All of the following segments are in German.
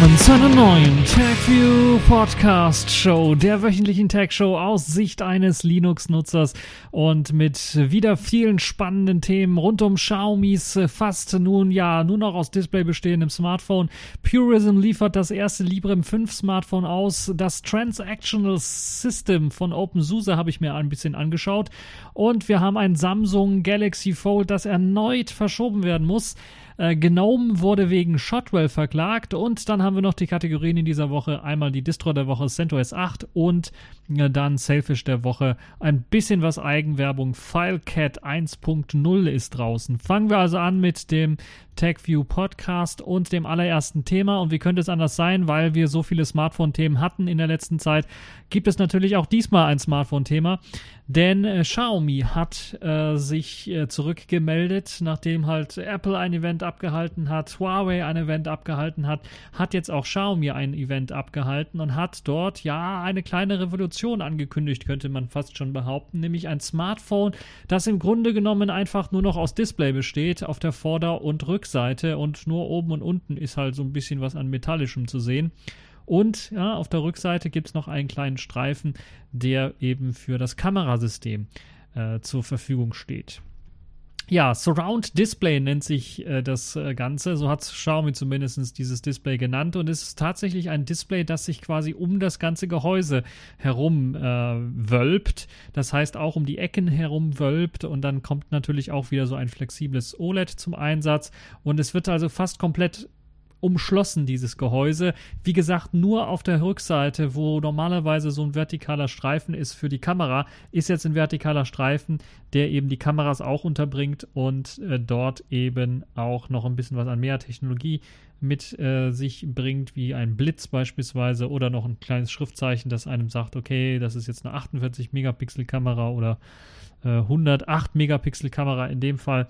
willkommen zu einer neuen TechView Podcast Show, der wöchentlichen Tech Show aus Sicht eines Linux-Nutzers und mit wieder vielen spannenden Themen rund um Xiaomis fast nun ja nur noch aus Display bestehendem Smartphone. Purism liefert das erste Librem 5 Smartphone aus. Das Transactional System von OpenSUSE habe ich mir ein bisschen angeschaut und wir haben ein Samsung Galaxy Fold, das erneut verschoben werden muss. Äh, wurde wegen Shotwell verklagt und dann haben wir noch die Kategorien in dieser Woche. Einmal die Distro der Woche CentOS 8 und äh, dann Selfish der Woche. Ein bisschen was Eigenwerbung. FileCat 1.0 ist draußen. Fangen wir also an mit dem TechView Podcast und dem allerersten Thema. Und wie könnte es anders sein, weil wir so viele Smartphone-Themen hatten in der letzten Zeit, gibt es natürlich auch diesmal ein Smartphone-Thema. Denn äh, Xiaomi hat äh, sich äh, zurückgemeldet, nachdem halt Apple ein Event abgehalten hat, Huawei ein Event abgehalten hat, hat jetzt auch Xiaomi ein Event abgehalten und hat dort ja eine kleine Revolution angekündigt, könnte man fast schon behaupten, nämlich ein Smartphone, das im Grunde genommen einfach nur noch aus Display besteht, auf der Vorder- und Rückseite und nur oben und unten ist halt so ein bisschen was an Metallischem zu sehen. Und ja, auf der Rückseite gibt es noch einen kleinen Streifen, der eben für das Kamerasystem äh, zur Verfügung steht. Ja, Surround Display nennt sich äh, das äh, Ganze. So hat Xiaomi zumindest dieses Display genannt. Und es ist tatsächlich ein Display, das sich quasi um das ganze Gehäuse herum äh, wölbt. Das heißt auch um die Ecken herum wölbt. Und dann kommt natürlich auch wieder so ein flexibles OLED zum Einsatz. Und es wird also fast komplett umschlossen, dieses Gehäuse. Wie gesagt, nur auf der Rückseite, wo normalerweise so ein vertikaler Streifen ist für die Kamera, ist jetzt ein vertikaler Streifen, der eben die Kameras auch unterbringt und äh, dort eben auch noch ein bisschen was an mehr Technologie mit äh, sich bringt, wie ein Blitz beispielsweise oder noch ein kleines Schriftzeichen, das einem sagt, okay, das ist jetzt eine 48 Megapixel Kamera oder äh, 108 Megapixel Kamera in dem Fall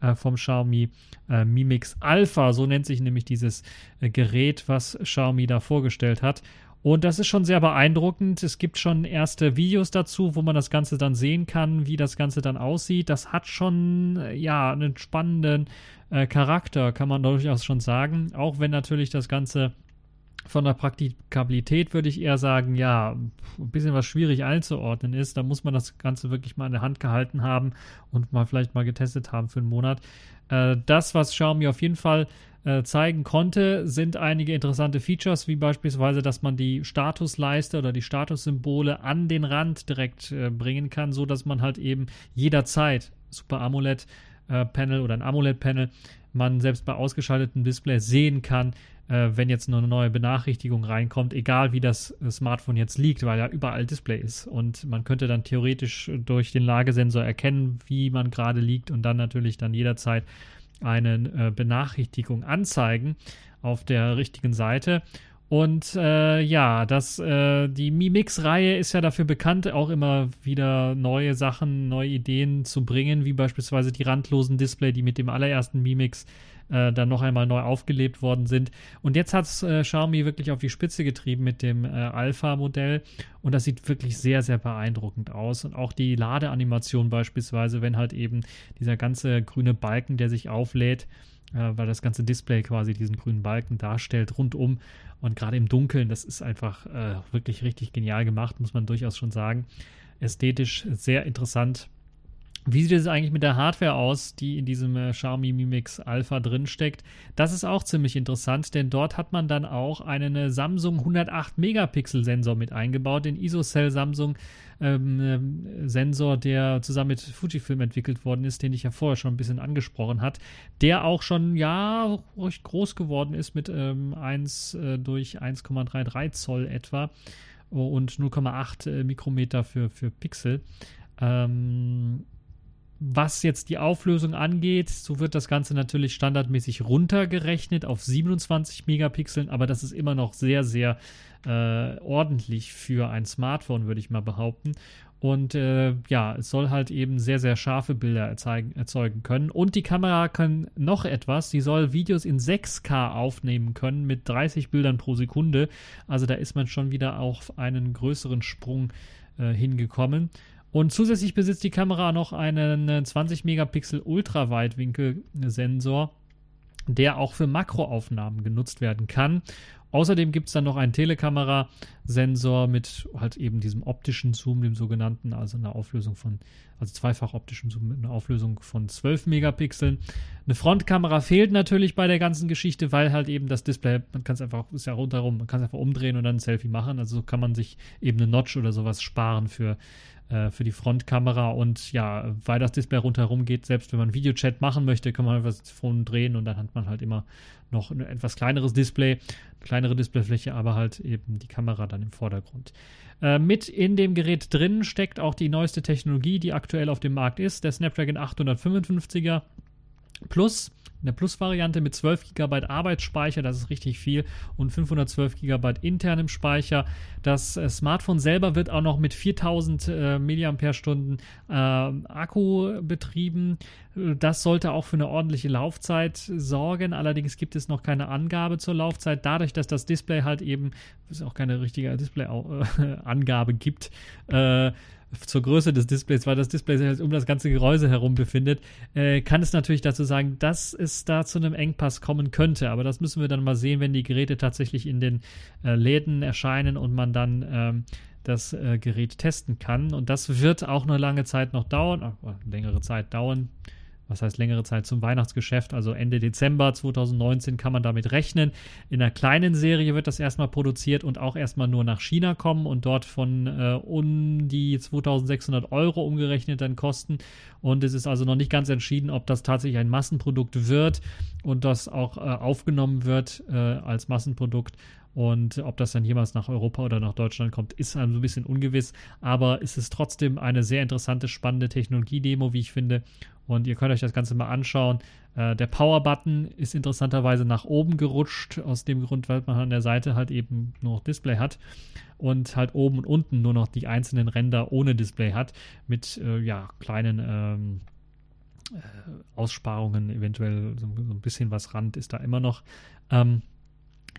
äh, vom Xiaomi äh, Mi Mix Alpha. So nennt sich nämlich dieses äh, Gerät, was Xiaomi da vorgestellt hat. Und das ist schon sehr beeindruckend. Es gibt schon erste Videos dazu, wo man das Ganze dann sehen kann, wie das Ganze dann aussieht. Das hat schon, äh, ja, einen spannenden äh, Charakter, kann man durchaus schon sagen. Auch wenn natürlich das Ganze von der Praktikabilität würde ich eher sagen, ja, ein bisschen was schwierig einzuordnen ist. Da muss man das Ganze wirklich mal in der Hand gehalten haben und mal vielleicht mal getestet haben für einen Monat. Äh, das, was Xiaomi auf jeden Fall äh, zeigen konnte, sind einige interessante Features, wie beispielsweise, dass man die Statusleiste oder die Statussymbole an den Rand direkt äh, bringen kann, so dass man halt eben jederzeit Super AMOLED Panel oder ein AMOLED Panel man selbst bei ausgeschaltetem Display sehen kann, äh, wenn jetzt noch eine neue Benachrichtigung reinkommt, egal wie das äh, Smartphone jetzt liegt, weil ja überall Display ist. Und man könnte dann theoretisch durch den Lagesensor erkennen, wie man gerade liegt und dann natürlich dann jederzeit eine äh, Benachrichtigung anzeigen auf der richtigen Seite. Und äh, ja, das, äh, die Mi Mix-Reihe ist ja dafür bekannt, auch immer wieder neue Sachen, neue Ideen zu bringen, wie beispielsweise die randlosen Display, die mit dem allerersten Mi Mix äh, dann noch einmal neu aufgelebt worden sind. Und jetzt hat es äh, Xiaomi wirklich auf die Spitze getrieben mit dem äh, Alpha-Modell. Und das sieht wirklich sehr, sehr beeindruckend aus. Und auch die Ladeanimation beispielsweise, wenn halt eben dieser ganze grüne Balken, der sich auflädt, äh, weil das ganze Display quasi diesen grünen Balken darstellt, rundum. Und gerade im Dunkeln, das ist einfach äh, wirklich richtig genial gemacht, muss man durchaus schon sagen. Ästhetisch sehr interessant wie sieht es eigentlich mit der Hardware aus, die in diesem äh, Xiaomi Mi Mix Alpha drinsteckt? Das ist auch ziemlich interessant, denn dort hat man dann auch einen äh, Samsung 108 Megapixel Sensor mit eingebaut, den ISOCELL Samsung ähm, äh, Sensor, der zusammen mit Fujifilm entwickelt worden ist, den ich ja vorher schon ein bisschen angesprochen hat, der auch schon ja recht groß geworden ist mit ähm, 1 äh, durch 1,33 Zoll etwa und 0,8 äh, Mikrometer für, für Pixel. Ähm, was jetzt die Auflösung angeht, so wird das Ganze natürlich standardmäßig runtergerechnet auf 27 Megapixeln, aber das ist immer noch sehr, sehr äh, ordentlich für ein Smartphone, würde ich mal behaupten. Und äh, ja, es soll halt eben sehr, sehr scharfe Bilder erzeugen, erzeugen können. Und die Kamera kann noch etwas. Sie soll Videos in 6K aufnehmen können mit 30 Bildern pro Sekunde. Also da ist man schon wieder auf einen größeren Sprung äh, hingekommen. Und zusätzlich besitzt die Kamera noch einen 20 Megapixel Ultraweitwinkel-Sensor, der auch für Makroaufnahmen genutzt werden kann. Außerdem gibt es dann noch einen Telekamera-Sensor mit halt eben diesem optischen Zoom, dem sogenannten, also einer Auflösung von, also zweifach optischen Zoom mit einer Auflösung von 12 Megapixeln. Eine Frontkamera fehlt natürlich bei der ganzen Geschichte, weil halt eben das Display, man kann es einfach, ist ja rundherum, man kann es einfach umdrehen und dann ein Selfie machen. Also so kann man sich eben eine Notch oder sowas sparen für äh, für die Frontkamera und ja, weil das Display rundherum geht, selbst wenn man Videochat machen möchte, kann man einfach das Phone drehen und dann hat man halt immer noch ein etwas kleineres Display, kleinere Displayfläche, aber halt eben die Kamera dann im Vordergrund. Äh, mit in dem Gerät drin steckt auch die neueste Technologie, die aktuell auf dem Markt ist, der Snapdragon 855er Plus eine Plus-Variante mit 12 GB Arbeitsspeicher, das ist richtig viel, und 512 GB internem Speicher. Das äh, Smartphone selber wird auch noch mit 4000 äh, mAh äh, Akku betrieben. Das sollte auch für eine ordentliche Laufzeit sorgen. Allerdings gibt es noch keine Angabe zur Laufzeit. Dadurch, dass das Display halt eben, es auch keine richtige Display-Angabe gibt, äh, zur Größe des Displays, weil das Display sich halt um das ganze Gehäuse herum befindet, äh, kann es natürlich dazu sagen, dass es da zu einem Engpass kommen könnte. Aber das müssen wir dann mal sehen, wenn die Geräte tatsächlich in den äh, Läden erscheinen und man dann ähm, das äh, Gerät testen kann. Und das wird auch eine lange Zeit noch dauern, äh, längere Zeit dauern was heißt längere Zeit zum Weihnachtsgeschäft, also Ende Dezember 2019 kann man damit rechnen. In einer kleinen Serie wird das erstmal produziert und auch erstmal nur nach China kommen und dort von äh, um die 2600 Euro umgerechnet dann kosten. Und es ist also noch nicht ganz entschieden, ob das tatsächlich ein Massenprodukt wird und das auch äh, aufgenommen wird äh, als Massenprodukt und ob das dann jemals nach Europa oder nach Deutschland kommt, ist ein bisschen ungewiss. Aber es ist trotzdem eine sehr interessante, spannende Technologie-Demo, wie ich finde. Und ihr könnt euch das Ganze mal anschauen. Äh, der Power-Button ist interessanterweise nach oben gerutscht, aus dem Grund, weil man an der Seite halt eben nur noch Display hat und halt oben und unten nur noch die einzelnen Ränder ohne Display hat, mit äh, ja, kleinen ähm, äh, Aussparungen, eventuell so, so, ein bisschen was Rand ist da immer noch. Ähm,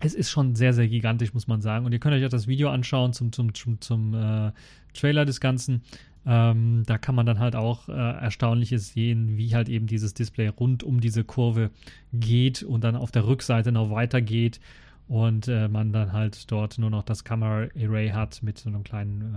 es ist schon sehr, sehr gigantisch, muss man sagen. Und ihr könnt euch auch das Video anschauen zum, zum, zum, zum äh, Trailer des Ganzen. Ähm, da kann man dann halt auch äh, Erstaunliches sehen, wie halt eben dieses Display rund um diese Kurve geht und dann auf der Rückseite noch weitergeht und äh, man dann halt dort nur noch das Camera Array hat mit so einem kleinen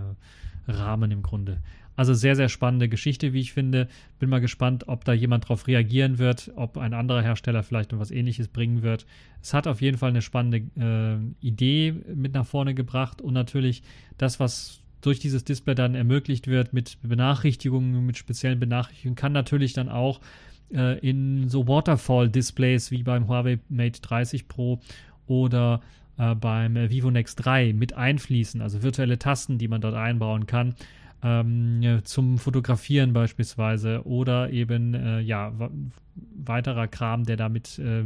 äh, Rahmen im Grunde. Also sehr, sehr spannende Geschichte, wie ich finde. Bin mal gespannt, ob da jemand drauf reagieren wird, ob ein anderer Hersteller vielleicht noch was ähnliches bringen wird. Es hat auf jeden Fall eine spannende äh, Idee mit nach vorne gebracht und natürlich das, was durch dieses Display dann ermöglicht wird mit Benachrichtigungen, mit speziellen Benachrichtigungen, kann natürlich dann auch äh, in so Waterfall-Displays wie beim Huawei Mate 30 Pro oder äh, beim Vivo Next 3 mit einfließen, also virtuelle Tasten, die man dort einbauen kann. Ähm, zum Fotografieren beispielsweise oder eben äh, ja weiterer Kram, der damit äh,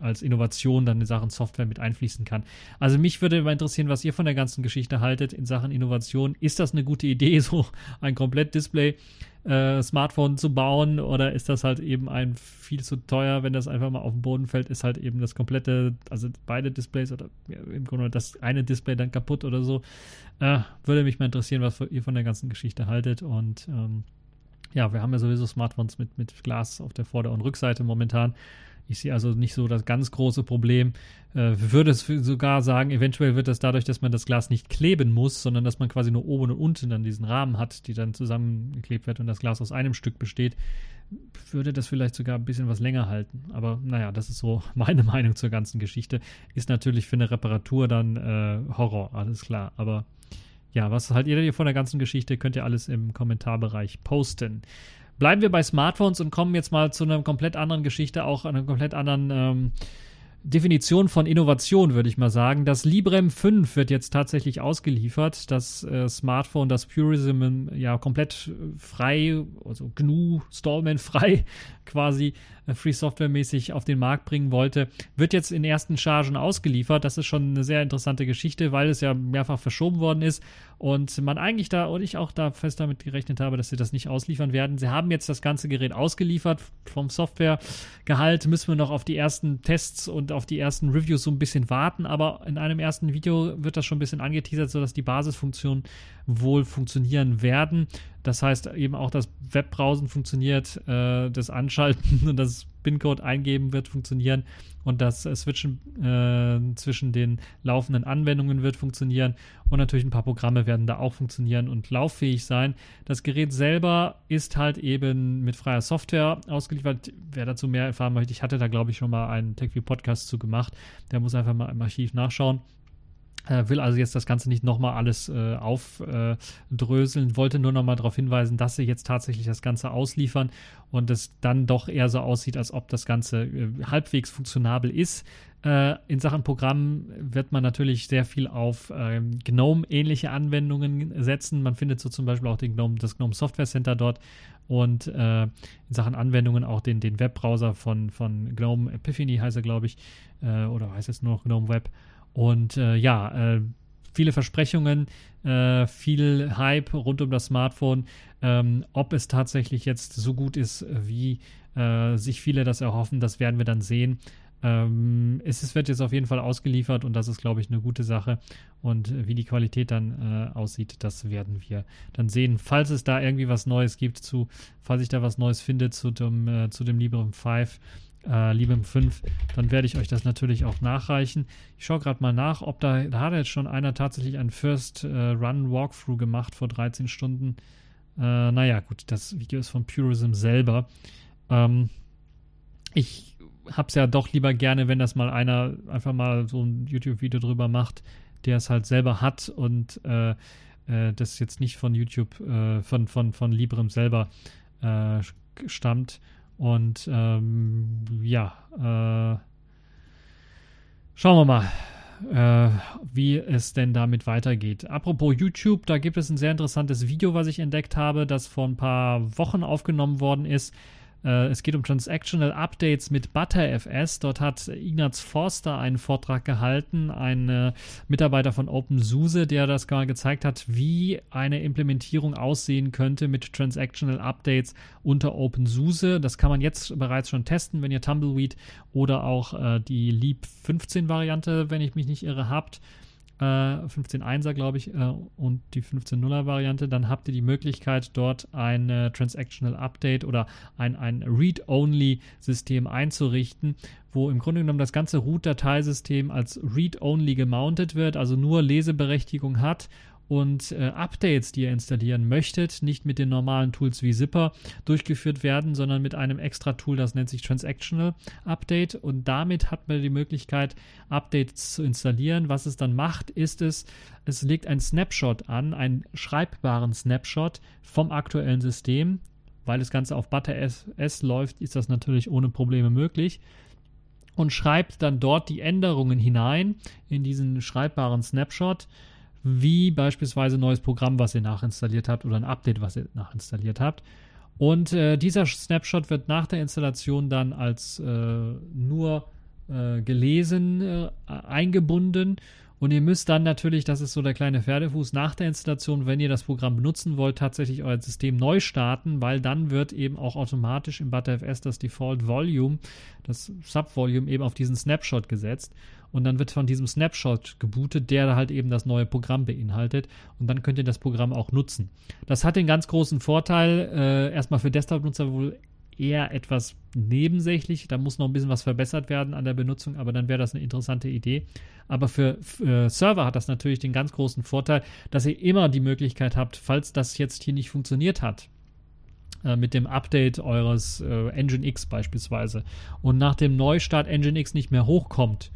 als Innovation dann in Sachen Software mit einfließen kann. Also mich würde mal interessieren, was ihr von der ganzen Geschichte haltet in Sachen Innovation. Ist das eine gute Idee, so ein komplett Display äh, Smartphone zu bauen oder ist das halt eben ein viel zu teuer, wenn das einfach mal auf den Boden fällt, ist halt eben das komplette, also beide Displays oder ja, im Grunde das eine Display dann kaputt oder so. Äh, würde mich mal interessieren, was ihr von der ganzen Geschichte haltet und ähm, ja, wir haben ja sowieso Smartphones mit, mit Glas auf der Vorder- und Rückseite momentan. Ich sehe also nicht so das ganz große Problem. Äh, würde es sogar sagen, eventuell wird das dadurch, dass man das Glas nicht kleben muss, sondern dass man quasi nur oben und unten dann diesen Rahmen hat, die dann zusammengeklebt wird und das Glas aus einem Stück besteht, würde das vielleicht sogar ein bisschen was länger halten. Aber naja, das ist so meine Meinung zur ganzen Geschichte. Ist natürlich für eine Reparatur dann äh, Horror, alles klar. Aber ja, was haltet ihr von der ganzen Geschichte? Könnt ihr alles im Kommentarbereich posten. Bleiben wir bei Smartphones und kommen jetzt mal zu einer komplett anderen Geschichte, auch einer komplett anderen ähm, Definition von Innovation, würde ich mal sagen. Das Librem 5 wird jetzt tatsächlich ausgeliefert. Das äh, Smartphone, das Purism ja komplett frei, also GNU, Stallman frei quasi äh, Free Software mäßig auf den Markt bringen wollte, wird jetzt in ersten Chargen ausgeliefert. Das ist schon eine sehr interessante Geschichte, weil es ja mehrfach verschoben worden ist und man eigentlich da und ich auch da fest damit gerechnet habe, dass sie das nicht ausliefern werden. Sie haben jetzt das ganze Gerät ausgeliefert. Vom Softwaregehalt müssen wir noch auf die ersten Tests und auf die ersten Reviews so ein bisschen warten, aber in einem ersten Video wird das schon ein bisschen angeteasert, sodass die Basisfunktionen wohl funktionieren werden. Das heißt eben auch, dass Webbrowsen funktioniert, äh, das Anschalten und das PIN-Code eingeben wird funktionieren und das äh, Switchen äh, zwischen den laufenden Anwendungen wird funktionieren und natürlich ein paar Programme werden da auch funktionieren und lauffähig sein. Das Gerät selber ist halt eben mit freier Software ausgeliefert. Wer dazu mehr erfahren möchte, ich hatte da glaube ich schon mal einen TechView Podcast zu gemacht. Der muss einfach mal im Archiv nachschauen. Äh, will also jetzt das Ganze nicht nochmal alles äh, aufdröseln, wollte nur nochmal darauf hinweisen, dass sie jetzt tatsächlich das Ganze ausliefern und es dann doch eher so aussieht, als ob das Ganze äh, halbwegs funktionabel ist. Äh, in Sachen Programm wird man natürlich sehr viel auf ähm, GNOME-ähnliche Anwendungen setzen. Man findet so zum Beispiel auch den GNOME, das GNOME Software Center dort und äh, in Sachen Anwendungen auch den, den Webbrowser von, von GNOME Epiphany heißt er, glaube ich, äh, oder heißt es nur noch GNOME Web. Und äh, ja, äh, viele Versprechungen, äh, viel Hype rund um das Smartphone. Ähm, ob es tatsächlich jetzt so gut ist, wie äh, sich viele das erhoffen, das werden wir dann sehen. Ähm, es, wird jetzt auf jeden Fall ausgeliefert und das ist, glaube ich, eine gute Sache. Und äh, wie die Qualität dann äh, aussieht, das werden wir dann sehen. Falls es da irgendwie was Neues gibt zu, falls ich da was Neues finde zu dem, äh, zu dem Librem 5, äh, Librem 5, dann werde ich euch das natürlich auch nachreichen. Ich schaue gerade mal nach, ob da, da hat jetzt schon einer tatsächlich einen First äh, Run Walkthrough gemacht vor 13 Stunden. Äh, naja, gut, das Video ist von Purism selber. Ähm, ich habe es ja doch lieber gerne, wenn das mal einer einfach mal so ein YouTube-Video drüber macht, der es halt selber hat und äh, äh, das jetzt nicht von YouTube, äh, von, von, von Librem selber äh, stammt. Und ähm, ja, äh, schauen wir mal, äh, wie es denn damit weitergeht. Apropos YouTube, da gibt es ein sehr interessantes Video, was ich entdeckt habe, das vor ein paar Wochen aufgenommen worden ist. Äh, es geht um Transactional Updates mit ButterFS. Dort hat Ignaz Forster einen Vortrag gehalten, ein äh, Mitarbeiter von OpenSUSE, der das mal gezeigt hat, wie eine Implementierung aussehen könnte mit Transactional Updates unter OpenSUSE. Das kann man jetzt bereits schon testen, wenn ihr Tumbleweed oder auch äh, die Leap 15 Variante, wenn ich mich nicht irre, habt äh, 15.1er, glaube ich, äh, und die 15.0er Variante, dann habt ihr die Möglichkeit, dort ein äh, Transactional Update oder ein, ein Read-Only-System einzurichten, wo im Grunde genommen das ganze Root-Dateisystem als Read-Only gemountet wird, also nur Leseberechtigung hat und äh, Updates, die ihr installieren möchtet, nicht mit den normalen Tools wie Zipper durchgeführt werden, sondern mit einem extra Tool, das nennt sich Transactional Update. Und damit hat man die Möglichkeit, Updates zu installieren. Was es dann macht, ist es, es legt ein Snapshot an, einen schreibbaren Snapshot vom aktuellen System. Weil das Ganze auf ButterS läuft, ist das natürlich ohne Probleme möglich und schreibt dann dort die Änderungen hinein in diesen schreibbaren Snapshot wie beispielsweise ein neues Programm, was ihr nachinstalliert habt oder ein Update, was ihr nachinstalliert habt. Und äh, dieser Snapshot wird nach der Installation dann als äh, nur äh, gelesen äh, eingebunden. Und ihr müsst dann natürlich, das ist so der kleine Pferdefuß, nach der Installation, wenn ihr das Programm benutzen wollt, tatsächlich euer System neu starten, weil dann wird eben auch automatisch im ButterFS das Default Volume, das Subvolume eben auf diesen Snapshot gesetzt und dann wird von diesem Snapshot gebootet, der halt eben das neue Programm beinhaltet und dann könnt ihr das Programm auch nutzen. Das hat den ganz großen Vorteil, äh, erstmal für Desktop-Nutzer wohl eher etwas nebensächlich. Da muss noch ein bisschen was verbessert werden an der Benutzung, aber dann wäre das eine interessante Idee. Aber für, für, Server hat das natürlich den ganz großen Vorteil, dass ihr immer die Möglichkeit habt, falls das jetzt hier nicht funktioniert hat, äh, mit dem Update eures äh, Engine X beispielsweise und nach dem Neustart Engine X nicht mehr hochkommt,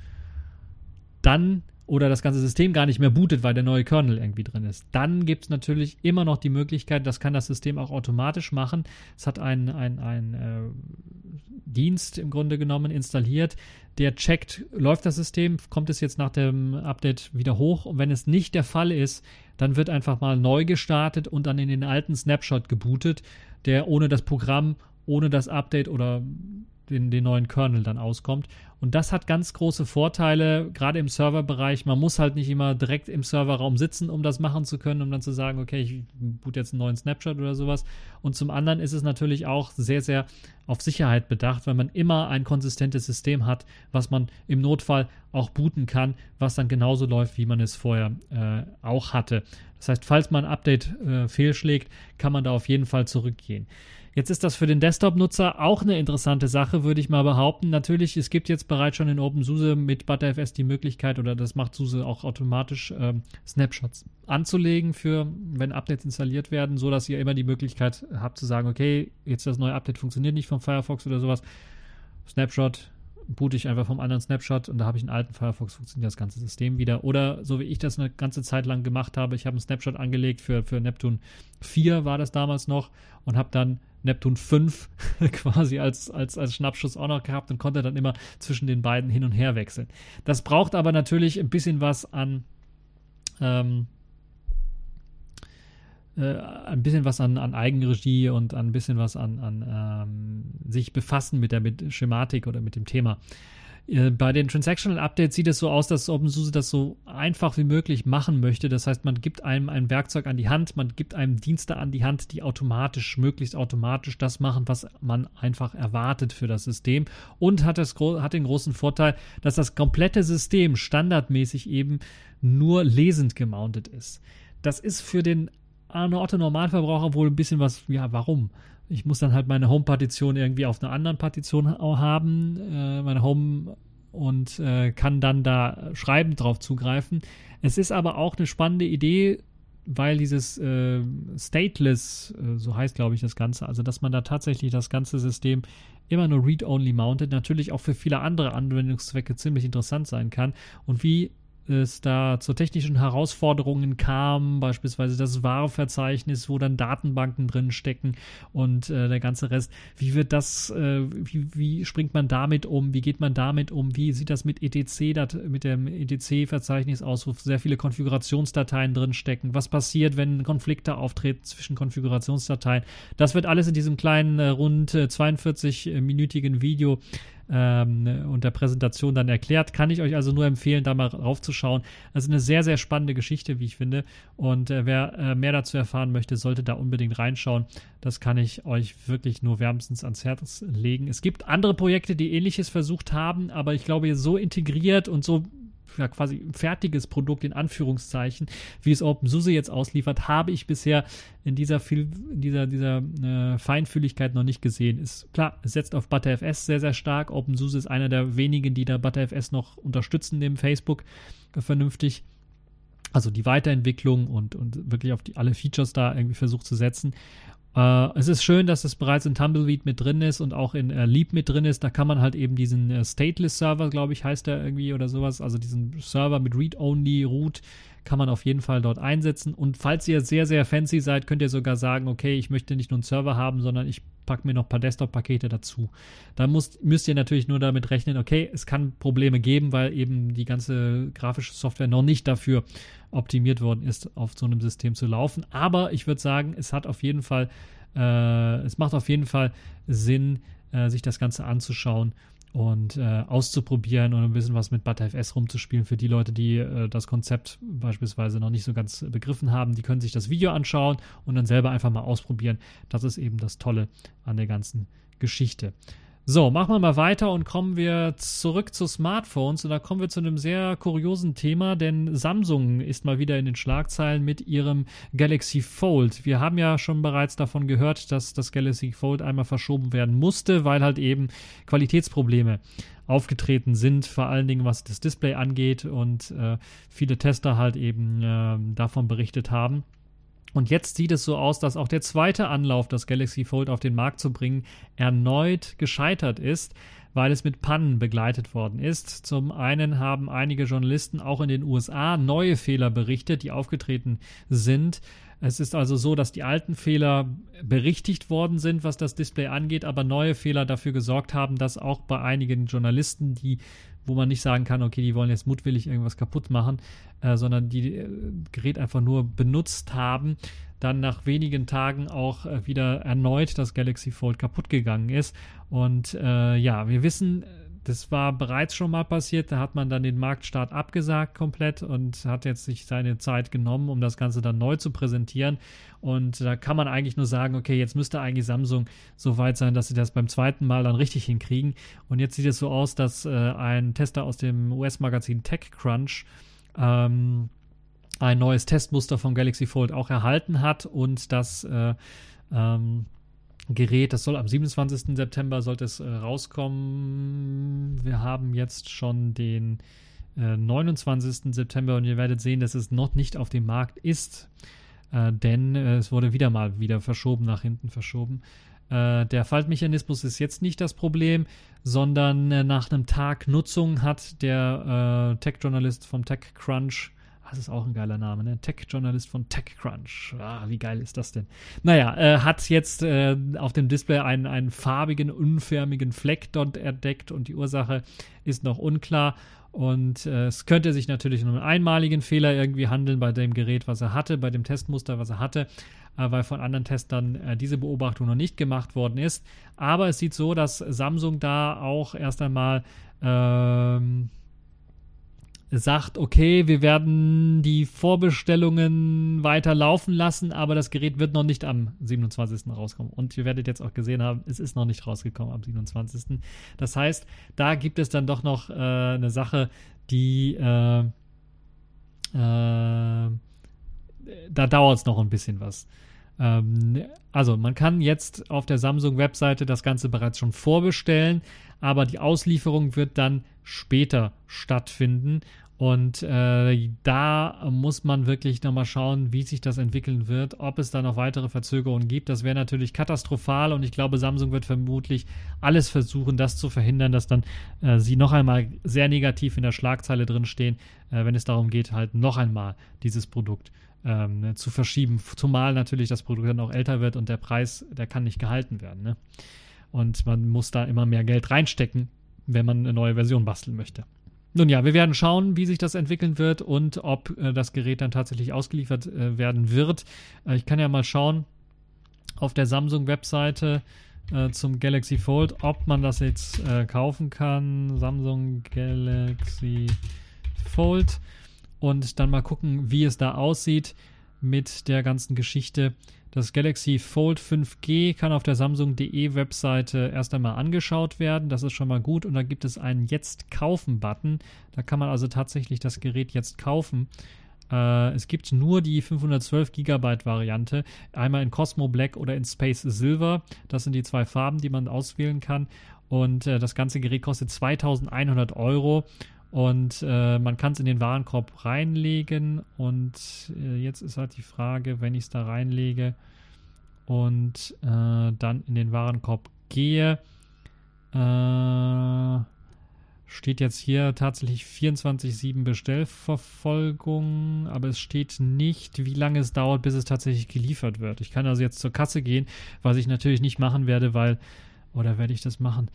dann oder das ganze System gar nicht mehr bootet, weil der neue Kernel irgendwie drin ist. Dann gibt es natürlich immer noch die Möglichkeit, das kann das System auch automatisch machen. Es hat einen ein, äh, Dienst im Grunde genommen installiert, der checkt, läuft das System, kommt es jetzt nach dem Update wieder hoch und wenn es nicht der Fall ist, dann wird einfach mal neu gestartet und dann in den alten Snapshot gebootet, der ohne das Programm, ohne das Update oder den, den neuen Kernel dann auskommt. Und das hat ganz große Vorteile, gerade im Serverbereich. Man muss halt nicht immer direkt im Serverraum sitzen, um das machen zu können, um dann zu sagen, okay, ich boot jetzt einen neuen Snapshot oder sowas. Und zum anderen ist es natürlich auch sehr, sehr auf Sicherheit bedacht, weil man immer ein konsistentes System hat, was man im Notfall auch booten kann, was dann genauso läuft, wie man es vorher äh, auch hatte. Das heißt, falls man ein Update äh, fehlschlägt, kann man da auf jeden Fall zurückgehen. Jetzt ist das für den Desktop-Nutzer auch eine interessante Sache, würde ich mal behaupten. Natürlich, es gibt jetzt bereits schon in OpenSUSE mit ButterFS die Möglichkeit, oder das macht SUSE auch automatisch, ähm, Snapshots anzulegen für, wenn Updates installiert werden, so dass ihr immer die Möglichkeit habt zu sagen, okay, jetzt das neue Update funktioniert nicht vom Firefox oder sowas. Snapshot, boote ich einfach vom anderen Snapshot und da habe ich einen alten Firefox, funktioniert das ganze System wieder. Oder so wie ich das eine ganze Zeit lang gemacht habe, ich habe einen Snapshot angelegt für, für Neptune 4 war das damals noch und habe dann Neptune 5 quasi als, als, als Schnappschuss auch noch gehabt und konnte dann immer zwischen den beiden hin und her wechseln. Das braucht aber natürlich ein bisschen was an ähm, äh, ein bisschen was an, an Eigenregie und ein bisschen was an, an ähm, sich befassen mit der mit Schematik oder mit dem Thema. Äh, bei den Transactional Updates sieht es so aus, dass OpenSUSE das so einfach wie möglich machen möchte. Das heißt, man gibt einem ein Werkzeug an die Hand, man gibt einem Dienste an die Hand, die automatisch, möglichst automatisch das machen, was man einfach erwartet für das System und hat, das, hat den großen Vorteil, dass das komplette System standardmäßig eben nur lesend gemountet ist. Das ist für den eine Otto Normalverbraucher wohl ein bisschen was, ja, warum? Ich muss dann halt meine Home-Partition irgendwie auf einer anderen Partition haben, äh, meine Home und äh, kann dann da schreibend drauf zugreifen. Es ist aber auch eine spannende Idee, weil dieses äh, Stateless, äh, so heißt glaube ich das Ganze, also dass man da tatsächlich das ganze System immer nur read-only mounted, natürlich auch für viele andere Anwendungszwecke ziemlich interessant sein kann. Und wie es da zu technischen Herausforderungen kam, beispielsweise das WAR-Verzeichnis, wo dann Datenbanken drin stecken und äh, der ganze Rest. Wie wird das, äh, wie, wie springt man damit um? Wie geht man damit um? Wie sieht das mit ETC, dat, mit dem ETC-Verzeichnis aus, wo sehr viele Konfigurationsdateien drin stecken? Was passiert, wenn Konflikte auftreten zwischen Konfigurationsdateien? Das wird alles in diesem kleinen, äh, rund 42-minütigen Video ähm, und der Präsentation dann erklärt. Kann ich euch also nur empfehlen, da mal raufzuschauen. Also eine sehr, sehr spannende Geschichte, wie ich finde. Und äh, wer äh, mehr dazu erfahren möchte, sollte da unbedingt reinschauen. Das kann ich euch wirklich nur wärmstens ans Herz legen. Es gibt andere Projekte, die ähnliches versucht haben, aber ich glaube, so integriert und so ja, quasi fertiges Produkt in Anführungszeichen, wie es OpenSUSE jetzt ausliefert, habe ich bisher in dieser, viel, in dieser, dieser äh, Feinfühligkeit noch nicht gesehen. Ist klar, es setzt auf ButterFS sehr, sehr stark. OpenSUSE ist einer der wenigen, die da ButterFS noch unterstützen, neben Facebook äh, vernünftig. Also die Weiterentwicklung und, und wirklich auf die, alle Features da irgendwie versucht zu setzen. Uh, es ist schön, dass es bereits in Tumbleweed mit drin ist und auch in uh, Leap mit drin ist. Da kann man halt eben diesen uh, Stateless Server, glaube ich, heißt der irgendwie oder sowas, also diesen Server mit Read-Only Root kann man auf jeden Fall dort einsetzen. Und falls ihr sehr, sehr fancy seid, könnt ihr sogar sagen, okay, ich möchte nicht nur einen Server haben, sondern ich packe mir noch ein paar Desktop-Pakete dazu. Da müsst, ihr natürlich nur damit rechnen, okay, es kann Probleme geben, weil eben die ganze grafische Software noch nicht dafür optimiert worden ist, auf so einem System zu laufen. Aber ich würde sagen, es hat auf jeden Fall, äh, es macht auf jeden Fall Sinn, äh, sich das Ganze anzuschauen und äh, auszuprobieren und ein bisschen was mit ButterFS rumzuspielen. Für die Leute, die äh, das Konzept beispielsweise noch nicht so ganz begriffen haben, die können sich das Video anschauen und dann selber einfach mal ausprobieren. Das ist eben das Tolle an der ganzen Geschichte. So, machen wir mal weiter und kommen wir zurück zu Smartphones. Und da kommen wir zu einem sehr kuriosen Thema, denn Samsung ist mal wieder in den Schlagzeilen mit ihrem Galaxy Fold. Wir haben ja schon bereits davon gehört, dass das Galaxy Fold einmal verschoben werden musste, weil halt eben Qualitätsprobleme aufgetreten sind, vor allen Dingen was das Display angeht und äh, viele Tester halt eben äh, davon berichtet haben. Und jetzt sieht es so aus, dass auch der zweite Anlauf, das Galaxy Fold auf den Markt zu bringen, erneut gescheitert ist, weil es mit Pannen begleitet worden ist. Zum einen haben einige Journalisten auch in den USA neue Fehler berichtet, die aufgetreten sind. Es ist also so, dass die alten Fehler berichtigt worden sind, was das Display angeht, aber neue Fehler dafür gesorgt haben, dass auch bei einigen Journalisten, die wo man nicht sagen kann, okay, die wollen jetzt mutwillig irgendwas kaputt machen, äh, sondern die äh, Gerät einfach nur benutzt haben, dann nach wenigen Tagen auch äh, wieder erneut das Galaxy Fold kaputt gegangen ist. Und äh, ja, wir wissen, Das war bereits schon mal passiert. Da hat man dann den Marktstart abgesagt komplett und hat jetzt sich seine Zeit genommen, um das Ganze dann neu zu präsentieren. Und da kann man eigentlich nur sagen, okay, jetzt müsste eigentlich Samsung so weit sein, dass sie das beim zweiten Mal dann richtig hinkriegen. Und jetzt sieht es so aus, dass äh, ein Tester aus dem US-Magazin TechCrunch ähm, ein neues Testmuster vom Galaxy Fold auch erhalten hat und das äh, ähm, Gerät, das soll am 27. September sollte es äh, rauskommen. Wir haben jetzt schon den äh, 29. September und ihr werdet sehen, dass es noch nicht auf dem Markt ist, äh, denn äh, es wurde wieder mal wieder verschoben, nach hinten verschoben. Äh, der Faltmechanismus ist jetzt nicht das Problem, sondern äh, nach einem Tag Nutzung hat der Tech-Journalist vom TechCrunch das ist auch ein geiler Name, ne? Tech-Journalist von TechCrunch. Ah, wie geil ist das denn? Naja, äh, hat jetzt äh, auf dem Display einen, einen farbigen, unförmigen Fleck dort entdeckt und die Ursache ist noch unklar. Und äh, es könnte sich natürlich um einen einmaligen Fehler irgendwie handeln bei dem Gerät, was er hatte, bei dem Testmuster, was er hatte, äh, weil von anderen Testern äh, diese Beobachtung noch nicht gemacht worden ist. Aber es sieht so, dass Samsung da auch erst einmal ähm, sagt, okay, wir werden die Vorbestellungen weiter laufen lassen, aber das Gerät wird noch nicht am 27. rauskommen. Und ihr werdet jetzt auch gesehen haben, es ist noch nicht rausgekommen am 27. Das heißt, da gibt es dann doch noch äh, eine Sache, die äh, äh, da dauert es noch ein bisschen was. Ähm, also man kann jetzt auf der Samsung-Webseite das Ganze bereits schon vorbestellen, aber die Auslieferung wird dann später stattfinden und äh, da muss man wirklich nochmal schauen, wie sich das entwickeln wird, ob es da noch weitere Verzögerungen gibt. Das wäre natürlich katastrophal und ich glaube, Samsung wird vermutlich alles versuchen, das zu verhindern, dass dann äh, sie noch einmal sehr negativ in der Schlagzeile drinstehen, äh, wenn es darum geht, halt noch einmal dieses Produkt ähm, zu verschieben. Zumal natürlich das Produkt dann auch älter wird und der Preis, der kann nicht gehalten werden. Ne? Und man muss da immer mehr Geld reinstecken, wenn man eine neue Version basteln möchte. Nun ja, wir werden schauen, wie sich das entwickeln wird und ob äh, das Gerät dann tatsächlich ausgeliefert äh, werden wird. Äh, ich kann ja mal schauen auf der Samsung-Webseite äh, zum Galaxy Fold, ob man das jetzt äh, kaufen kann. Samsung Galaxy Fold und dann mal gucken, wie es da aussieht mit der ganzen Geschichte. Das Galaxy Fold 5G kann auf der Samsung.de Webseite erst einmal angeschaut werden. Das ist schon mal gut. Und da gibt es einen Jetzt kaufen-Button. Da kann man also tatsächlich das Gerät jetzt kaufen. Äh, es gibt nur die 512 GB Variante. Einmal in Cosmo Black oder in Space Silver. Das sind die zwei Farben, die man auswählen kann. Und äh, das ganze Gerät kostet 2100 Euro. Und äh, man kann es in den Warenkorb reinlegen. Und äh, jetzt ist halt die Frage, wenn ich es da reinlege und äh, dann in den Warenkorb gehe, äh, steht jetzt hier tatsächlich 24-7 Bestellverfolgung, aber es steht nicht, wie lange es dauert, bis es tatsächlich geliefert wird. Ich kann also jetzt zur Kasse gehen, was ich natürlich nicht machen werde, weil, oder werde ich das machen?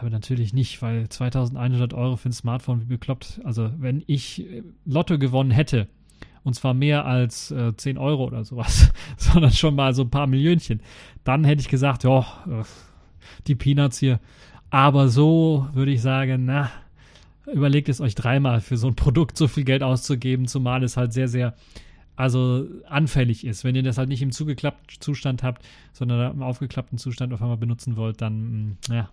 Aber natürlich nicht, weil 2100 Euro für ein Smartphone, wie bekloppt. Also, wenn ich äh, Lotto gewonnen hätte, und zwar mehr als äh, 10 Euro oder sowas, sondern schon mal so ein paar Millionchen, dann hätte ich gesagt, ja, äh, die Peanuts hier. Aber so würde ich sagen, na, überlegt es euch dreimal für so ein Produkt so viel Geld auszugeben, zumal es halt sehr, sehr also anfällig ist. Wenn ihr das halt nicht im zugeklappten Zustand habt, sondern im aufgeklappten Zustand auf einmal benutzen wollt, dann, mm, ja,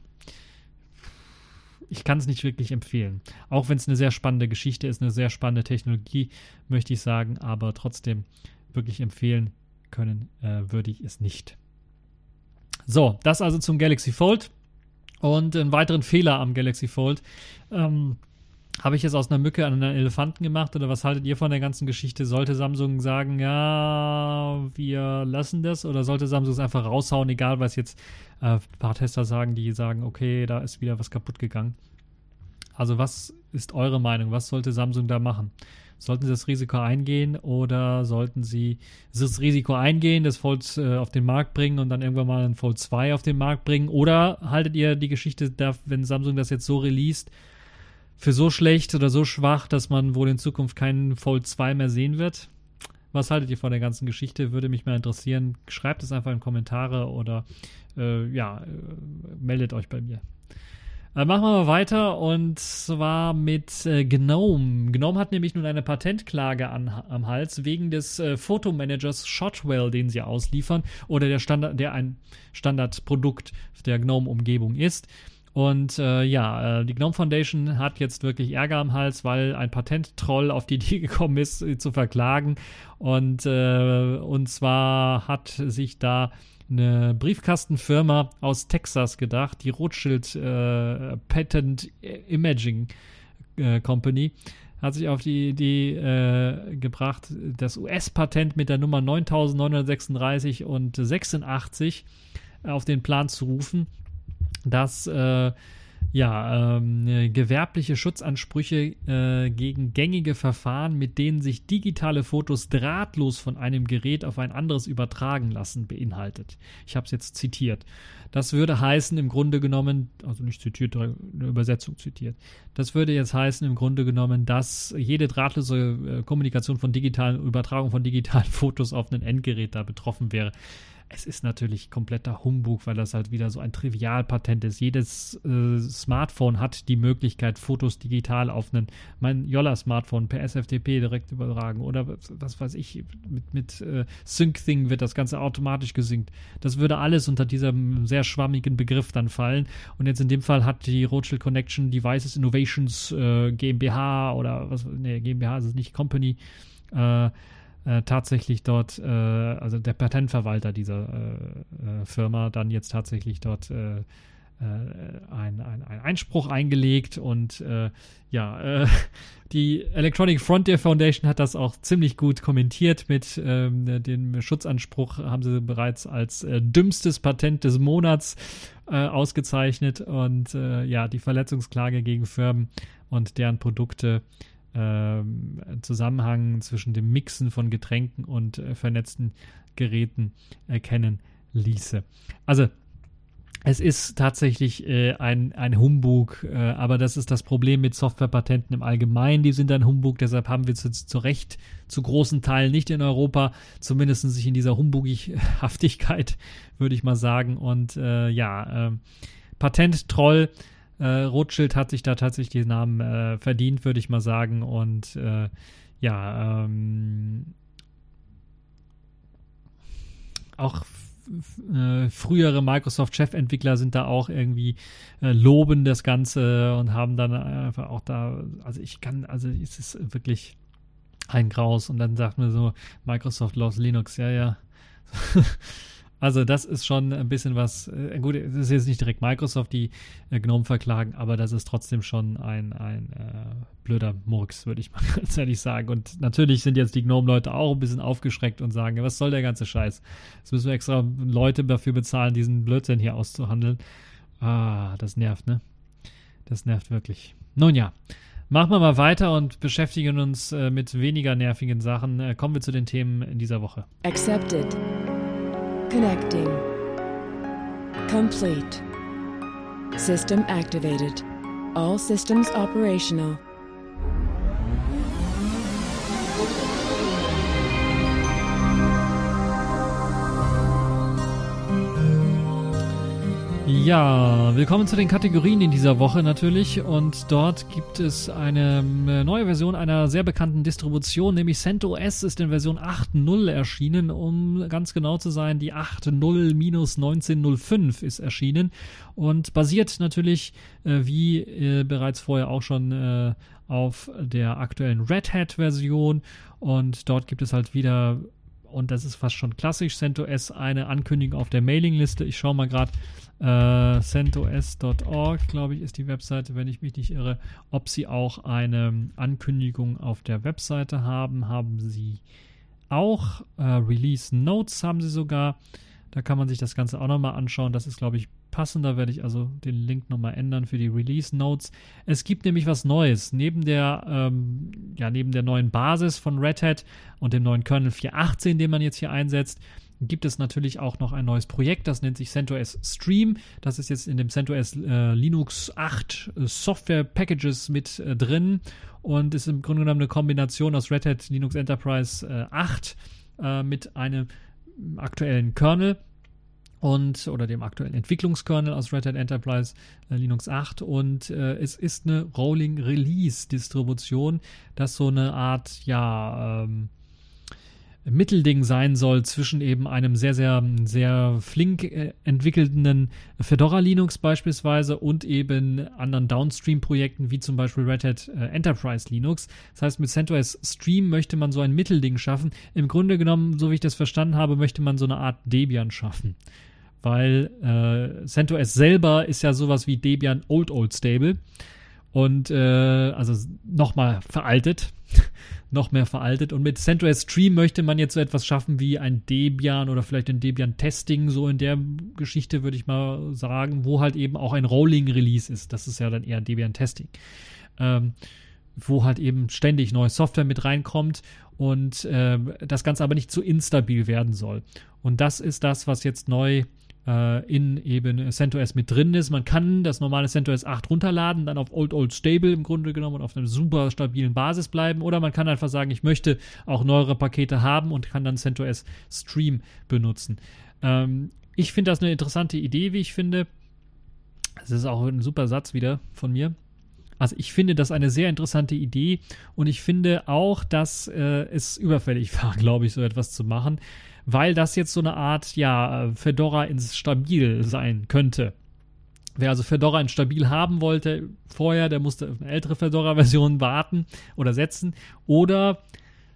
ich kann es nicht wirklich empfehlen. Auch wenn es eine sehr spannende Geschichte ist, eine sehr spannende Technologie, möchte ich sagen, aber trotzdem wirklich empfehlen können äh, würde ich es nicht. So, das also zum Galaxy Fold. Und einen weiteren Fehler am Galaxy Fold. Ähm, habe ich jetzt aus einer Mücke an einen Elefanten gemacht oder was haltet ihr von der ganzen Geschichte? Sollte Samsung sagen, ja, wir lassen das oder sollte Samsung es einfach raushauen, egal was jetzt äh, ein paar Tester sagen, die sagen, okay, da ist wieder was kaputt gegangen. Also was ist eure Meinung? Was sollte Samsung da machen? Sollten sie das Risiko eingehen oder sollten sie das Risiko eingehen, das Fold äh, auf den Markt bringen und dann irgendwann mal ein Fold 2 auf den Markt bringen? Oder haltet ihr die Geschichte, da, wenn Samsung das jetzt so released, für so schlecht oder so schwach, dass man wohl in Zukunft keinen Fold 2 mehr sehen wird? Was haltet ihr von der ganzen Geschichte? Würde mich mal interessieren. Schreibt es einfach in Kommentare oder äh, ja, äh, meldet euch bei mir. Äh, machen wir mal weiter und zwar mit äh, Gnome. Gnome hat nämlich nun eine Patentklage an, am Hals wegen des äh, Fotomanagers Shotwell, den sie ausliefern oder der Standard, der ein Standardprodukt der Gnome-Umgebung ist. Und äh, ja, äh, die Gnome Foundation hat jetzt wirklich Ärger am Hals, weil ein Patenttroll auf die Idee gekommen ist, sie zu verklagen. Und, äh, und zwar hat sich da eine Briefkastenfirma aus Texas gedacht, die Rothschild äh, Patent Imaging äh, Company, hat sich auf die Idee äh, gebracht, das US-Patent mit der Nummer 9936 und 86 auf den Plan zu rufen, dass äh, ja, ähm, gewerbliche Schutzansprüche äh, gegen gängige Verfahren, mit denen sich digitale Fotos drahtlos von einem Gerät auf ein anderes übertragen lassen, beinhaltet. Ich habe es jetzt zitiert. Das würde heißen, im Grunde genommen, also nicht zitiert, eine Übersetzung zitiert. Das würde jetzt heißen, im Grunde genommen, dass jede drahtlose äh, Kommunikation von digitalen, Übertragung von digitalen Fotos auf ein Endgerät da betroffen wäre es ist natürlich kompletter Humbug, weil das halt wieder so ein Trivialpatent ist. Jedes äh, Smartphone hat die Möglichkeit, Fotos digital auf einen, mein Yolla-Smartphone per SFTP direkt übertragen oder was weiß ich, mit, mit äh, SyncThing wird das Ganze automatisch gesynkt. Das würde alles unter diesem sehr schwammigen Begriff dann fallen. Und jetzt in dem Fall hat die Rothschild Connection Devices Innovations äh, GmbH oder was, nee, GmbH ist es nicht, Company, äh, äh, tatsächlich dort, äh, also der Patentverwalter dieser äh, äh Firma dann jetzt tatsächlich dort äh, äh, ein, ein, ein, Einspruch eingelegt und ja, die Electronic Frontier Foundation hat das auch ziemlich gut kommentiert mit ähm, dem Schutzanspruch, haben sie bereits als dümmstes Patent des Monats ausgezeichnet und ja, die Verletzungsklage gegen Firmen und deren Produkte ähm, Zusammenhang zwischen dem Mixen von Getränken und äh, vernetzten Geräten erkennen ließe. Also es ist tatsächlich äh, ein, ein Humbug, äh, aber das ist das Problem mit Softwarepatenten im Allgemeinen. Die sind ein Humbug, deshalb haben wir zu, zu Recht zu großen Teilen nicht in Europa, zumindest sich in dieser Humbugihaftigkeit, würde ich mal sagen. Und äh, ja, äh, Patent-Troll äh, Rothschild hat sich da tatsächlich den Namen äh, verdient, würde ich mal sagen. Und äh, ja, ähm, auch äh, frühere Microsoft-Chefentwickler sind da auch irgendwie äh, loben das Ganze und haben dann einfach auch da, also ich kann, also es ist wirklich ein Graus und dann sagt man so, Microsoft loves Linux, ja, ja. Also das ist schon ein bisschen was, äh, gut, es ist jetzt nicht direkt Microsoft, die äh, GNOME verklagen, aber das ist trotzdem schon ein, ein äh, blöder Murks, würde ich mal ganz ehrlich sagen. Und natürlich sind jetzt die GNOME-Leute auch ein bisschen aufgeschreckt und sagen, was soll der ganze Scheiß? Jetzt müssen wir extra Leute dafür bezahlen, diesen Blödsinn hier auszuhandeln. Ah, das nervt, ne? Das nervt wirklich. Nun ja. Machen wir mal weiter und beschäftigen uns äh, mit weniger nervigen Sachen. Äh, kommen wir zu den Themen in dieser Woche. Accepted. Connecting. Complete. System activated. All systems operational. Ja, willkommen zu den Kategorien in dieser Woche natürlich. Und dort gibt es eine äh, neue Version einer sehr bekannten Distribution, nämlich CentOS ist in Version 8.0 erschienen, um ganz genau zu sein, die 8.0-1905 ist erschienen. Und basiert natürlich äh, wie äh, bereits vorher auch schon äh, auf der aktuellen Red Hat Version. Und dort gibt es halt wieder und das ist fast schon klassisch, CentOS eine Ankündigung auf der Mailingliste. Ich schaue mal gerade, äh, centos.org, glaube ich, ist die Webseite, wenn ich mich nicht irre, ob sie auch eine Ankündigung auf der Webseite haben. Haben sie auch. Äh, Release Notes haben sie sogar. Da kann man sich das Ganze auch nochmal anschauen. Das ist, glaube ich, passender. Werde ich also den Link nochmal ändern für die Release Notes. Es gibt nämlich was Neues. Neben der, ähm, ja, neben der neuen Basis von Red Hat und dem neuen Kernel 4.18, den man jetzt hier einsetzt, gibt es natürlich auch noch ein neues Projekt, das nennt sich CentOS Stream. Das ist jetzt in dem CentOS äh, Linux 8 äh, Software Packages mit äh, drin und ist im Grunde genommen eine Kombination aus Red Hat Linux Enterprise 8 äh, mit einem aktuellen Kernel. Und oder dem aktuellen Entwicklungskernel aus Red Hat Enterprise äh, Linux 8 und äh, es ist eine Rolling Release Distribution, das so eine Art ja ähm, Mittelding sein soll zwischen eben einem sehr, sehr, sehr flink äh, entwickelnden Fedora Linux beispielsweise und eben anderen Downstream-Projekten wie zum Beispiel Red Hat äh, Enterprise Linux. Das heißt, mit CentOS Stream möchte man so ein Mittelding schaffen. Im Grunde genommen, so wie ich das verstanden habe, möchte man so eine Art Debian schaffen. Weil äh, CentOS selber ist ja sowas wie Debian Old Old Stable und äh, also nochmal veraltet noch mehr veraltet. Und mit CentOS Stream möchte man jetzt so etwas schaffen wie ein Debian oder vielleicht ein Debian Testing, so in der Geschichte würde ich mal sagen, wo halt eben auch ein Rolling Release ist. Das ist ja dann eher Debian Testing. Ähm, wo halt eben ständig neue Software mit reinkommt und äh, das Ganze aber nicht zu instabil werden soll. Und das ist das, was jetzt neu äh, in eben CentOS mit drin ist. Man kann das normale CentOS 8 runterladen, dann auf Old Old Stable im Grunde genommen und auf einer super stabilen Basis bleiben. Oder man kann einfach sagen, ich möchte auch neuere Pakete haben und kann dann CentOS Stream benutzen. Ähm, ich finde das eine interessante Idee, wie ich finde. Das ist auch ein super Satz wieder von mir. Also ich finde das eine sehr interessante Idee und ich finde auch, dass äh, es überfällig war, glaube ich, so etwas zu machen weil das jetzt so eine Art, ja, Fedora ins Stabil sein könnte. Wer also Fedora in stabil haben wollte vorher, der musste auf eine ältere Fedora-Version warten oder setzen oder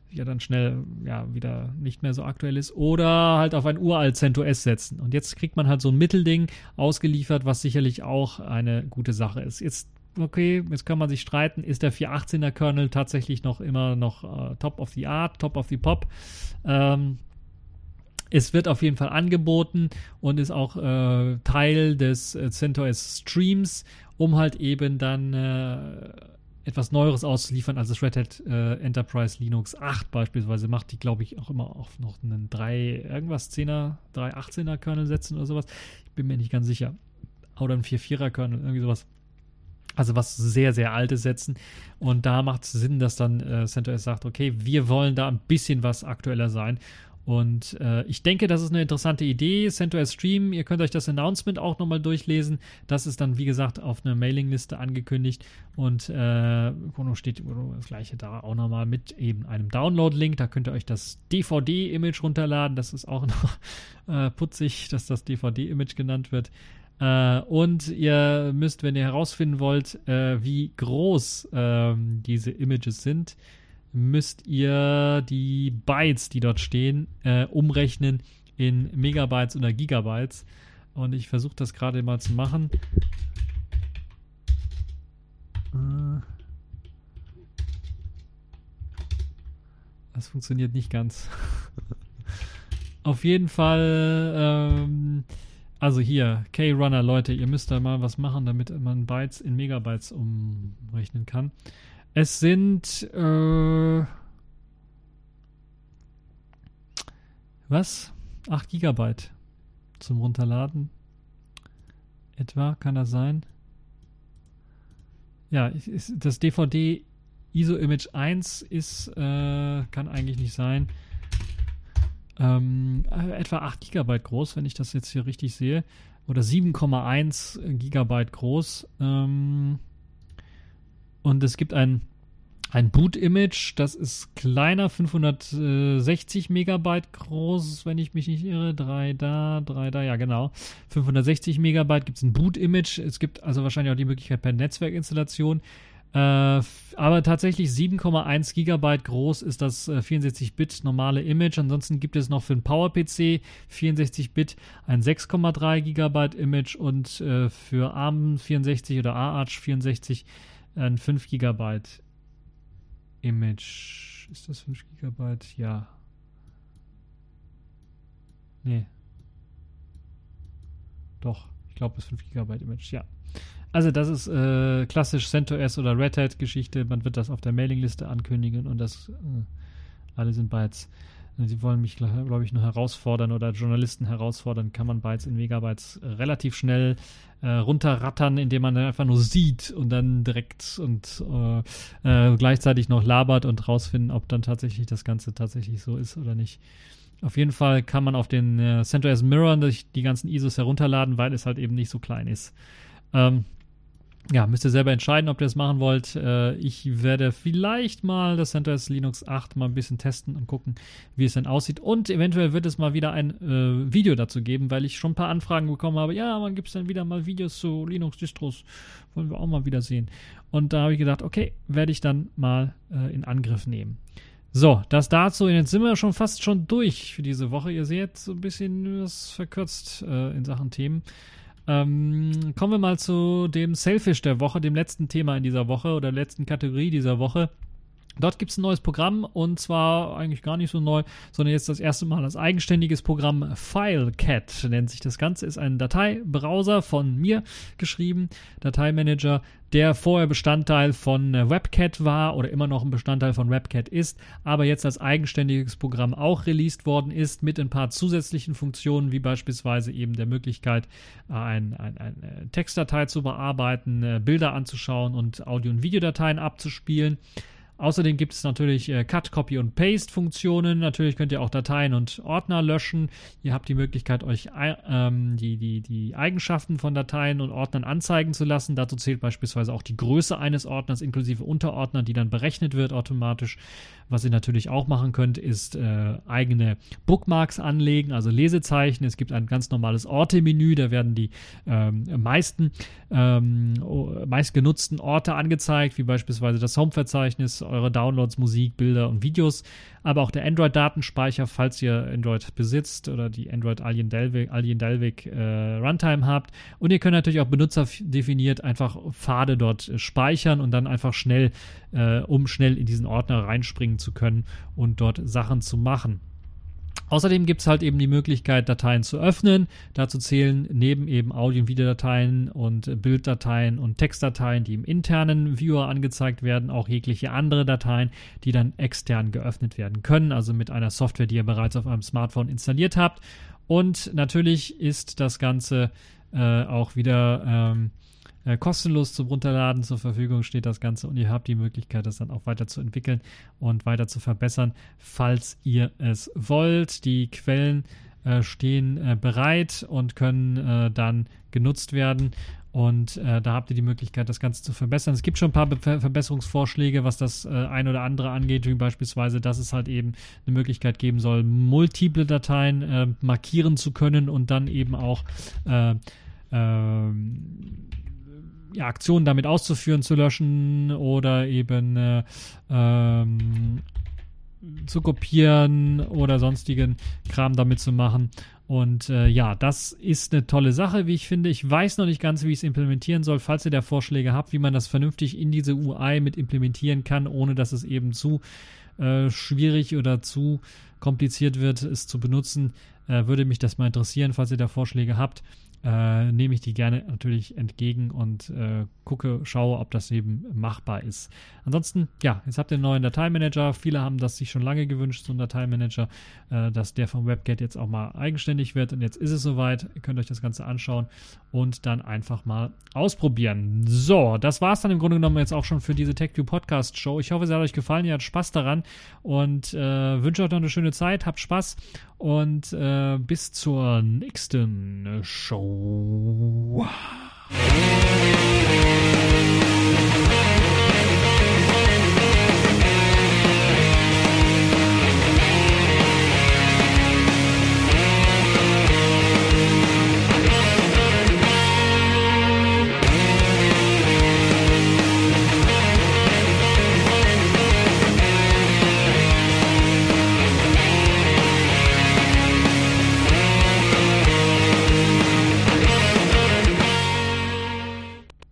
ja dann schnell ja wieder nicht mehr so aktuell ist oder halt auf ein uralt CentOS setzen. Und jetzt kriegt man halt so ein Mittelding ausgeliefert, was sicherlich auch eine gute Sache ist. Jetzt okay, jetzt kann man sich streiten, ist der 418er Kernel tatsächlich noch immer noch äh, top of the art, top of the pop? Ähm, es wird auf jeden Fall angeboten und ist auch äh, Teil des äh, CentOS Streams, um halt eben dann äh, etwas Neueres auszuliefern, als das Red Hat äh, Enterprise Linux 8 beispielsweise macht, die glaube ich auch immer auf noch einen 3 irgendwas 10er, 3 18er Kernel setzen oder sowas. Ich bin mir nicht ganz sicher. Oder ein 4-4er Kernel, irgendwie sowas. Also was sehr, sehr altes setzen. Und da macht es Sinn, dass dann äh, CentOS sagt, okay, wir wollen da ein bisschen was aktueller sein. Und äh, ich denke, das ist eine interessante Idee. CentOS Stream, ihr könnt euch das Announcement auch nochmal durchlesen. Das ist dann, wie gesagt, auf einer Mailingliste angekündigt. Und äh, steht das gleiche da auch nochmal mit eben einem Download-Link. Da könnt ihr euch das DVD-Image runterladen. Das ist auch noch äh, putzig, dass das DVD-Image genannt wird. Uh, und ihr müsst, wenn ihr herausfinden wollt, uh, wie groß uh, diese Images sind, müsst ihr die Bytes, die dort stehen, äh, umrechnen in Megabytes oder Gigabytes. Und ich versuche das gerade mal zu machen. Äh. Das funktioniert nicht ganz. Auf jeden Fall, ähm, also hier, K-Runner, Leute, ihr müsst da mal was machen, damit man Bytes in Megabytes umrechnen kann. Es sind äh, was? 8 Gigabyte zum Runterladen. Etwa, kann das sein? Ja, das DVD ISO Image 1 ist, äh, kann eigentlich nicht sein. Ähm, äh, etwa 8 Gigabyte groß, wenn ich das jetzt hier richtig sehe. Oder 7,1 Gigabyte groß. Ähm, und es gibt ein, ein Boot-Image, das ist kleiner, 560 Megabyte groß, wenn ich mich nicht irre. Drei da, drei da, ja genau. 560 Megabyte gibt es ein Boot-Image. Es gibt also wahrscheinlich auch die Möglichkeit per Netzwerkinstallation. Äh, aber tatsächlich 7,1 Gigabyte groß ist das äh, 64-Bit normale Image. Ansonsten gibt es noch für einen PowerPC 64-Bit ein 6,3 Gigabyte Image und äh, für ARM 64 oder AArch 64 ein 5 GB Image. Ist das 5 GB? Ja. Nee. Doch, ich glaube, es ist 5 GB Image, ja. Also das ist äh, klassisch CentOS oder Red Hat Geschichte. Man wird das auf der Mailingliste ankündigen und das äh, alle sind Bytes. Sie wollen mich, glaube ich, nur herausfordern oder Journalisten herausfordern. Kann man Bytes in Megabytes relativ schnell äh, runterrattern, indem man dann einfach nur sieht und dann direkt und äh, äh, gleichzeitig noch labert und rausfinden, ob dann tatsächlich das Ganze tatsächlich so ist oder nicht. Auf jeden Fall kann man auf den äh, CentOS Mirror die ganzen ISOs herunterladen, weil es halt eben nicht so klein ist. Ähm, ja, müsst ihr selber entscheiden, ob ihr das machen wollt. Äh, ich werde vielleicht mal das CentOS Linux 8 mal ein bisschen testen und gucken, wie es denn aussieht. Und eventuell wird es mal wieder ein äh, Video dazu geben, weil ich schon ein paar Anfragen bekommen habe. Ja, wann gibt es denn wieder mal Videos zu Linux-Distros? Wollen wir auch mal wieder sehen. Und da habe ich gedacht, okay, werde ich dann mal äh, in Angriff nehmen. So, das dazu. Jetzt sind wir schon fast schon durch für diese Woche. Ihr seht so ein bisschen was verkürzt äh, in Sachen Themen. Ähm, kommen wir mal zu dem Selfish der Woche, dem letzten Thema in dieser Woche oder letzten Kategorie dieser Woche. Dort gibt es ein neues Programm und zwar eigentlich gar nicht so neu, sondern jetzt das erste Mal als eigenständiges Programm. FileCat nennt sich das Ganze, ist ein Dateibrowser von mir geschrieben, Dateimanager, der vorher Bestandteil von WebCat war oder immer noch ein Bestandteil von WebCat ist, aber jetzt als eigenständiges Programm auch released worden ist mit ein paar zusätzlichen Funktionen, wie beispielsweise eben der Möglichkeit, ein, ein, eine Textdatei zu bearbeiten, äh, Bilder anzuschauen und Audio- und Videodateien abzuspielen. Außerdem gibt es natürlich äh, Cut, Copy und Paste Funktionen. Natürlich könnt ihr auch Dateien und Ordner löschen. Ihr habt die Möglichkeit, euch ähm, die, die, die Eigenschaften von Dateien und Ordnern anzeigen zu lassen. Dazu zählt beispielsweise auch die Größe eines Ordners inklusive Unterordner, die dann berechnet wird automatisch. Was ihr natürlich auch machen könnt, ist äh, eigene Bookmarks anlegen, also Lesezeichen. Es gibt ein ganz normales Orte-Menü, da werden die ähm, meisten ähm, meistgenutzten Orte angezeigt, wie beispielsweise das Home-Verzeichnis, eure Downloads, Musik, Bilder und Videos, aber auch der Android-Datenspeicher, falls ihr Android besitzt oder die Android Alien Delvik, Alien Delvik äh, Runtime habt. Und ihr könnt natürlich auch benutzerdefiniert einfach Pfade dort äh, speichern und dann einfach schnell, äh, um schnell in diesen Ordner reinspringen zu können und dort Sachen zu machen. Außerdem gibt es halt eben die Möglichkeit, Dateien zu öffnen. Dazu zählen neben eben Audio- und Videodateien und Bilddateien und Textdateien, die im internen Viewer angezeigt werden, auch jegliche andere Dateien, die dann extern geöffnet werden können, also mit einer Software, die ihr bereits auf einem Smartphone installiert habt. Und natürlich ist das Ganze äh, auch wieder ähm, äh, kostenlos zum Runterladen zur Verfügung steht das Ganze und ihr habt die Möglichkeit, das dann auch weiter zu entwickeln und weiter zu verbessern, falls ihr es wollt. Die Quellen äh, stehen äh, bereit und können äh, dann genutzt werden. Und äh, da habt ihr die Möglichkeit, das Ganze zu verbessern. Es gibt schon ein paar Be Verbesserungsvorschläge, was das äh, ein oder andere angeht, wie beispielsweise, dass es halt eben eine Möglichkeit geben soll, multiple Dateien äh, markieren zu können und dann eben auch äh, ähm, ja, Aktionen damit auszuführen, zu löschen oder eben äh, ähm, zu kopieren oder sonstigen Kram damit zu machen. Und äh, ja, das ist eine tolle Sache, wie ich finde. Ich weiß noch nicht ganz, wie ich es implementieren soll. Falls ihr da Vorschläge habt, wie man das vernünftig in diese UI mit implementieren kann, ohne dass es eben zu äh, schwierig oder zu kompliziert wird, es zu benutzen, äh, würde mich das mal interessieren, falls ihr da Vorschläge habt äh, nehme ich die gerne natürlich entgegen und äh, gucke, schaue, ob das eben machbar ist. Ansonsten, ja, jetzt habt ihr einen neuen Dateimanager. Viele haben das sich schon lange gewünscht, so ein Dateimanager, äh, dass der vom WebGate jetzt auch mal eigenständig wird. Und jetzt ist es soweit. Ihr könnt euch das Ganze anschauen und dann einfach mal ausprobieren. So, das war es dann im Grunde genommen jetzt auch schon für diese TechView Podcast Show. Ich hoffe, es hat euch gefallen. Ihr habt Spaß daran und äh, wünsche euch noch eine schöne Zeit. Habt Spaß und äh, bis zur nächsten Show.